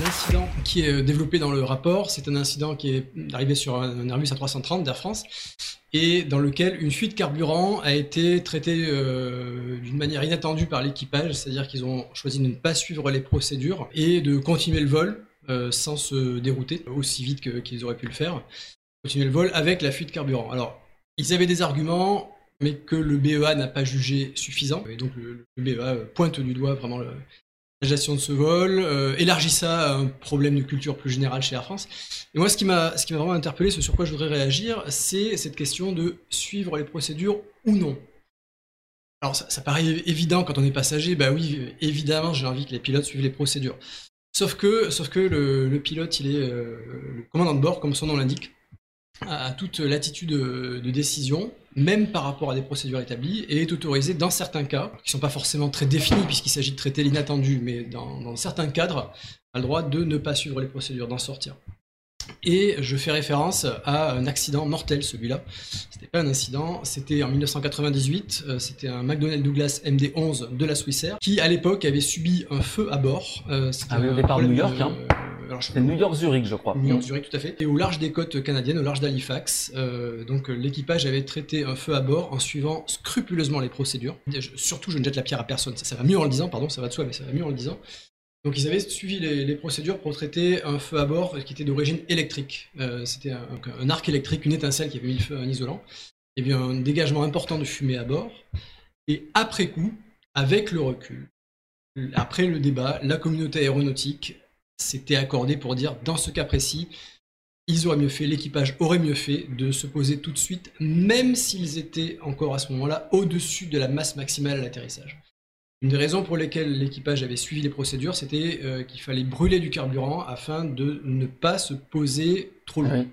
L'incident qui est euh, développé dans le rapport, c'est un incident qui est arrivé sur un Airbus A330 d'Air France et dans lequel une fuite carburant a été traitée euh, d'une manière inattendue par l'équipage, c'est-à-dire qu'ils ont choisi de ne pas suivre les procédures et de continuer le vol euh, sans se dérouter aussi vite qu'ils auraient pu le faire, continuer le vol avec la fuite carburant. Alors, ils avaient des arguments, mais que le BEA n'a pas jugé suffisant, et donc le, le BEA pointe du doigt vraiment la gestion de ce vol, euh, élargit ça à un problème de culture plus général chez Air France. Et moi, ce qui m'a, ce qui m'a vraiment interpellé, ce sur quoi je voudrais réagir, c'est cette question de suivre les procédures ou non. Alors, ça, paraît évident quand on est passager, bah oui, évidemment, j'ai envie que les pilotes suivent les procédures. Sauf que, sauf que le, pilote, il est euh, le commandant de bord, comme son nom l'indique, a toute latitude de décision, même par rapport à des procédures établies, et est autorisé dans certains cas, qui ne sont pas forcément très définis puisqu'il s'agit de traiter l'inattendu, mais dans, certains cadres, a le droit de ne pas suivre les procédures, d'en sortir. Et je fais référence à un accident mortel, celui-là. C'était pas un incident, c'était en 1998. Euh, c'était un McDonnell Douglas MD-11 de la Swissair qui, à l'époque, avait subi un feu à bord. Euh, ah oui, au départ de New York. Hein. C'est New York-Zurich, je crois. New York-Zurich, tout à fait. Et au large des côtes canadiennes, au large d'Halifax. Euh, donc l'équipage avait traité un feu à bord en suivant scrupuleusement les procédures. surtout, je ne jette la pierre à personne. Ça, ça, va mieux en le disant, pardon, ça va de soi, mais ça va mieux en le disant. Donc ils avaient suivi les, procédures pour traiter un feu à bord qui était d'origine électrique. Euh, c'était un, arc électrique, une étincelle qui avait mis le feu à un isolant. Il y avait un dégagement important de fumée à bord. Et après coup, avec le recul, après le débat, la communauté aéronautique s'était accordée pour dire, dans ce cas précis, ils auraient mieux fait, l'équipage aurait mieux fait de se poser tout de suite, même s'ils étaient encore à ce moment-là au-dessus de la masse maximale à l'atterrissage. Une des raisons pour lesquelles l'équipage avait suivi les procédures, c'était euh, qu'il fallait brûler du carburant afin de ne pas se poser trop lourd.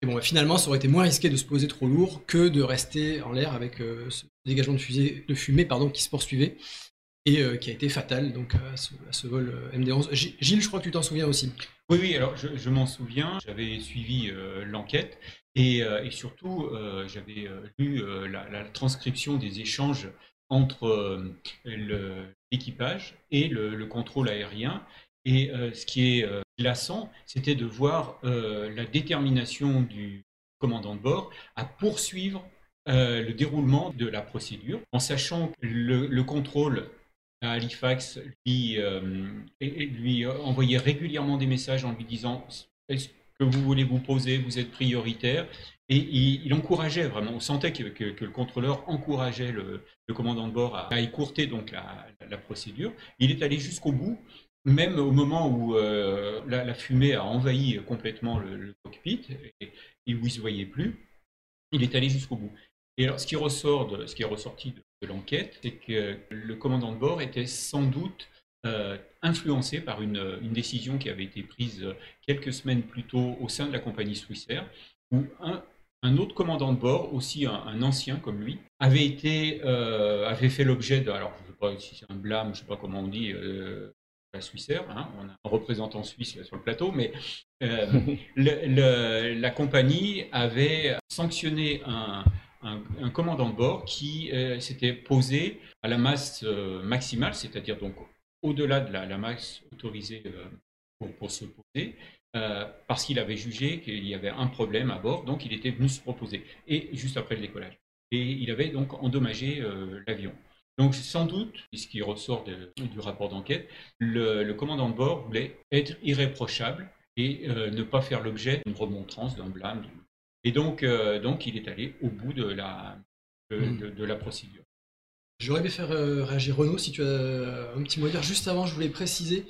Et bon, bah, finalement, ça aurait été moins risqué de se poser trop lourd que de rester en l'air avec euh, ce dégagement de, fusée, de fumée pardon, qui se poursuivait et euh, qui a été fatal donc, à, ce, vol MD-11. Gilles, je crois que tu t'en souviens aussi. Oui, oui, alors je, m'en souviens. J'avais suivi l'enquête et, surtout, j'avais lu la, transcription des échanges entre euh, l'équipage et le, contrôle aérien. Et euh, ce qui est euh, glaçant, c'était de voir la détermination du commandant de bord à poursuivre le déroulement de la procédure, en sachant que le, contrôle à Halifax lui, lui envoyait régulièrement des messages en lui disant est-ce que vous voulez vous poser, vous êtes prioritaire? Et il, encourageait vraiment, on sentait que, le contrôleur encourageait le, commandant de bord à, écourter donc la, procédure. Il est allé jusqu'au bout, même au moment où euh, la, fumée a envahi complètement le, cockpit et, où il ne se voyait plus. Il est allé jusqu'au bout. Et alors, ce qui ressort de, ce qui est ressorti de, l'enquête, c'est que le commandant de bord était sans doute euh, influencé par une, une, décision qui avait été prise quelques semaines plus tôt au sein de la compagnie Swissair, où un, un autre commandant de bord, aussi un, ancien comme lui, avait été, euh, avait fait l'objet de, alors je ne sais pas si c'est un blâme, je ne sais pas comment on dit, euh, la Suissaire, hein, on a un représentant suisse sur le plateau, mais euh, la compagnie avait sanctionné un, commandant de bord qui s'était posé à la masse maximale, c'est-à-dire donc au-delà de la, masse autorisée pour, pour, se poser, euh, parce qu'il avait jugé qu'il y avait un problème à bord, donc il était venu se proposer, et juste après le décollage. Et il avait donc endommagé euh, l'avion. Donc sans doute, ce qui ressort du rapport d'enquête, le, commandant de bord voulait être irréprochable et euh, ne pas faire l'objet d'une remontrance, d'un blâme. Et donc, donc il est allé au bout de la, de, de la procédure. J'aurais aimé faire réagir Renaud si tu as un petit mot à dire. Juste avant, je voulais préciser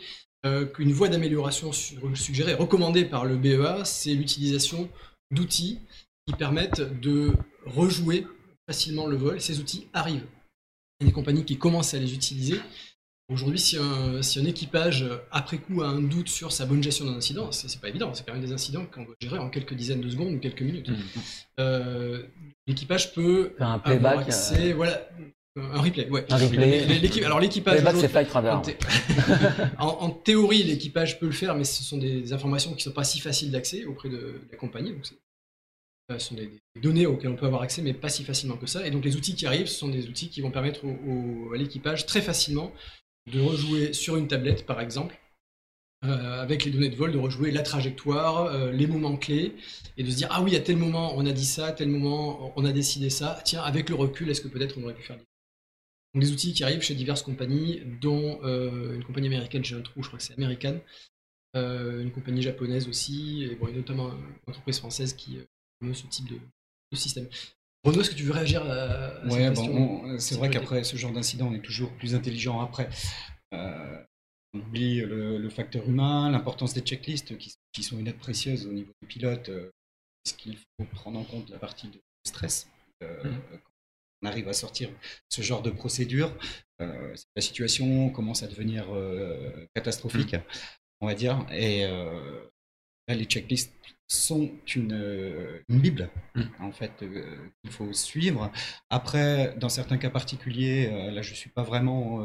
euh, qu'une voie d'amélioration suggérée, recommandée par le BEA, c'est l'utilisation d'outils qui permettent de rejouer facilement le vol. Ces outils arrivent. Il y a des compagnies qui commencent à les utiliser. Aujourd'hui, si un, si un, équipage, après coup, a un doute sur sa bonne gestion d'un incident, c'est pas évident. C'est quand même des incidents qu'on doit gérer en quelques dizaines de secondes ou quelques minutes. Mmh. Euh, l'équipage peut faire un playback. Accès, euh, voilà, un replay, ouais. Un replay. alors l'équipage. c'est Flight Radar. En, théorie, l'équipage peut le faire, mais ce sont des informations qui ne sont pas si faciles d'accès auprès de, la compagnie. Donc ce sont des, données auxquelles on peut avoir accès, mais pas si facilement que ça. Et donc les outils qui arrivent, ce sont des outils qui vont permettre au, à l'équipage très facilement de rejouer sur une tablette, par exemple, avec les données de vol, de rejouer la trajectoire, les moments clés, et de se dire, ah oui, à tel moment, on a dit ça, à tel moment, on a décidé ça. Tiens, avec le recul, est-ce que peut-être on aurait pu faire donc, des outils qui arrivent chez diverses compagnies, dont une compagnie américaine, j'ai un trou, je crois que c'est American, une compagnie japonaise aussi, et, bon, notamment une entreprise française qui ce type de système. Renaud, est-ce que tu veux réagir à, cette question C'est vrai qu'après ce genre d'incident, on est toujours plus intelligent après. Euh, on oublie le, facteur humain, l'importance des checklists qui, sont une aide précieuse au niveau du pilote. Euh, ce qu'il faut prendre en compte la partie de stress euh, mmh. quand on arrive à sortir ce genre de procédure. la situation commence à devenir catastrophique, mmh. on va dire. Et les checklists sont une, euh, une bible mm. en fait euh, qu'il faut suivre. Après, dans certains cas particuliers, euh, là je suis pas vraiment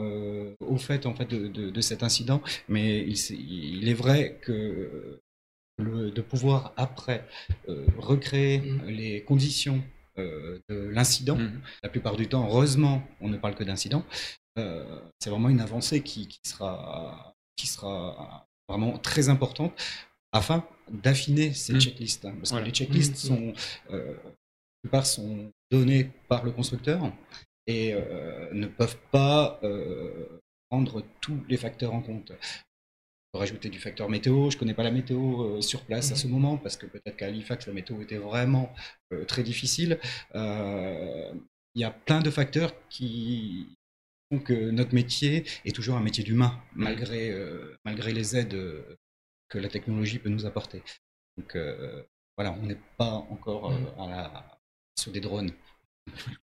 au fait en fait de, de, cet incident, mais il, il, est vrai que le, de pouvoir après recréer mm. les conditions de l'incident, mm. la plupart du temps, heureusement, on ne parle que d'incident. c'est vraiment une avancée qui, qui sera qui sera vraiment très importante afin d'affiner ces mmh. checklists. Hein, parce que les checklists mmh. sont, euh, plupart sont données par le constructeur et euh, ne peuvent pas euh, prendre tous les facteurs en compte. Rajouter du facteur météo. Je ne connais pas la météo sur place à ce mmh. moment parce que peut-être qu'à Halifax, la météo était vraiment très difficile. Il y a plein de facteurs qui font que notre métier est toujours un métier d'humain, malgré, malgré les aides que la technologie peut nous apporter. Donc euh, voilà, on n'est pas encore euh, mm. à la, sur des drones.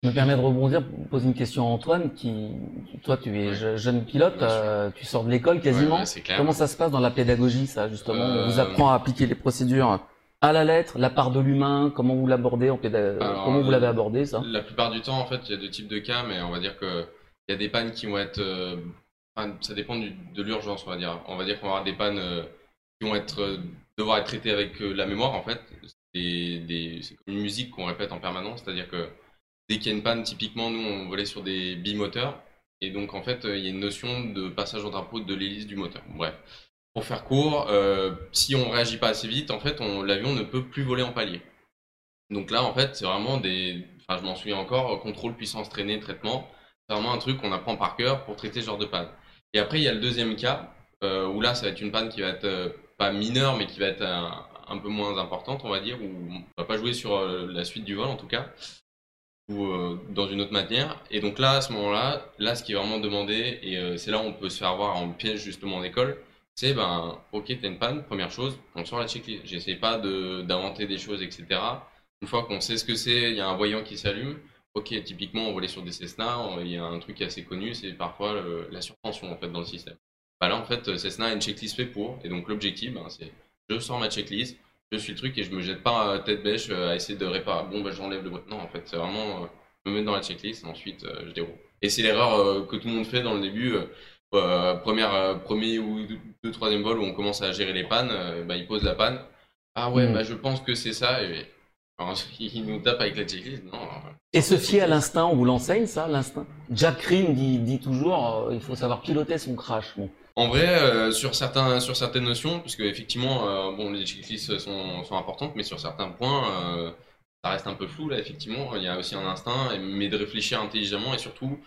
Je me permets de rebondir pour poser une question à Antoine, qui, toi, tu es jeune pilote, euh, tu sors de l'école quasiment. Comment ça se passe dans la pédagogie, ça, justement? On vous apprend à appliquer les procédures à la lettre, la part de l'humain, comment vous l'abordez en Comment vous l'avez abordé, ça? La plupart du temps, en fait, il y a deux types de cas, mais on va dire qu'il y a des pannes qui vont être... ça dépend de l'urgence, on va dire. On va dire qu'on va avoir des pannes qui vont être, euh, devoir être traités avec euh, la mémoire, en fait. C'est comme une musique qu'on répète en permanence, c'est-à-dire que dès qu'il y a une panne, typiquement, nous, on volait sur des bimoteurs. Et donc, en fait, euh, il y a une notion de passage au drapeau de l'hélice du moteur. Bref. Pour faire court, si on réagit pas assez vite, en fait, l'avion ne peut plus voler en palier. Donc là, en fait, c'est vraiment des. Enfin, je m'en souviens encore, contrôle, puissance, traînée, traitement. C'est vraiment un truc qu'on apprend par cœur pour traiter ce genre de panne. Et après, il y a le deuxième cas, où là, ça va être une panne qui va être pas mineure, mais qui va être un, peu moins importante, on va dire, ou on va pas jouer sur euh, la suite du vol en tout cas, ou euh, dans une autre manière. Et donc là, à ce moment-là, là, ce qui est vraiment demandé, et euh, c'est là où on peut se faire avoir en piège justement en école, c'est ben, ok, t'as une panne, première chose, on sort la checklist. J'essaie pas d'inventer des choses, etc. Une fois qu'on sait ce que c'est, il y a un voyant qui s'allume. Ok, typiquement, on volait sur des Cessna, il y a un truc assez connu, c'est parfois la surtension en fait dans le système. Bah là, en fait, Cessna a une checklist fait pour. Et donc, l'objectif, ben, c'est je sors ma checklist, je suis le truc et je me jette pas tête bêche euh, à essayer de réparer. Bon, bah, j'enlève le Non, en fait, c'est vraiment, euh, me mettre dans la checklist et ensuite, euh, je déroule. Et c'est l'erreur que tout le monde fait dans le début. première, premier ou deux, troisième vol où on commence à gérer les pannes, bah, il pose la panne. Ah ouais, mm. bah, je pense que c'est ça. Et il nous tape avec la checklist. Non. Et se fier à l'instinct, on vous l'enseigne ça, l'instinct? Jack Cream dit, dit toujours il faut savoir piloter son crash. Bon. En vrai, euh, sur, certains, sur certaines notions, puisque effectivement, euh, bon, les checklists sont, sont, importantes, mais sur certains points, euh, ça reste un peu flou là. Effectivement, il y a aussi un instinct, mais de réfléchir intelligemment et surtout,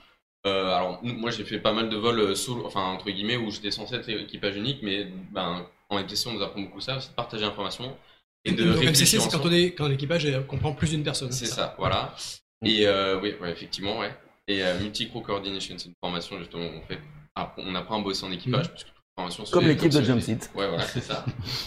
alors moi j'ai fait pas mal de vols solo, enfin entre guillemets où j'étais censé être équipage unique, mais ben, en MTC on nous apprend beaucoup ça, aussi de partager l'information et de Donc, réfléchir. MCC c'est quand, quand l'équipage comprend plus d'une personne. C'est ça. voilà. Et oui, ouais, effectivement, ouais. Et multi-crew coordination, c'est une formation justement on fait on apprend à bosser en équipage. Mmh. Comme l'équipe de Jumpseat. Ouais, voilà, c'est ça.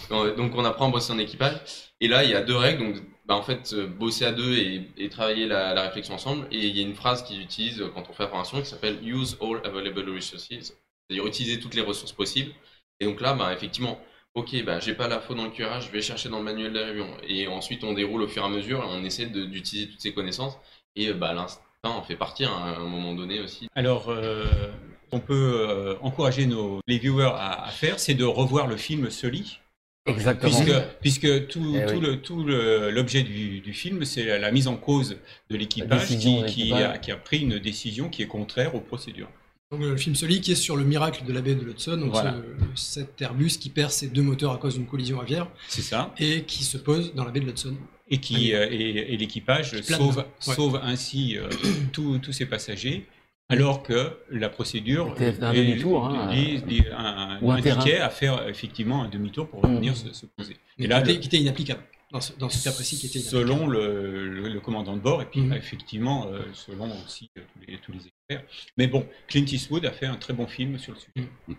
donc, on apprend à bosser en équipage. Et là, il y a deux règles. Donc, bah, en fait, euh, bosser à deux et, travailler la, réflexion ensemble. Et il y a une phrase qu'ils utilisent quand on fait la formation qui s'appelle Use all available resources. C'est-à-dire utiliser toutes les ressources possibles. Et donc là, bah, effectivement, ok, bah, j'ai pas la faute dans le curage, je vais chercher dans le manuel d'avion. Et ensuite, on déroule au fur et à mesure et on essaie d'utiliser toutes ces connaissances. Et bah, l'instinct en fait partie hein, à un moment donné aussi. Alors, euh, on peut euh, encourager nos, les viewers à, faire, c'est de revoir le film Sully. Exactement. Puisque, tout, eh le, tout l'objet du, film, c'est la, mise en cause de l'équipage qui, a, pris une décision qui est contraire aux procédures. Donc, le film Sully qui est sur le miracle de la baie de l'Hudson, donc cet Airbus qui perd ses deux moteurs à cause d'une collision aviaire. C'est ça. Et qui se pose dans la baie de l'Hudson. Et qui et, l'équipage sauve, sauve ainsi tous ses passagers alors que la procédure un demi-tour, hein, indiquait à faire effectivement un demi-tour pour revenir mmh. se, poser. Et là, qui était inapplicable dans ce, cas précis, qui était selon le, commandant de bord et puis mmh. effectivement euh, selon aussi euh, tous, les, tous, les, experts. Mais bon, Clint Eastwood a fait un très bon film sur le sujet. Mmh.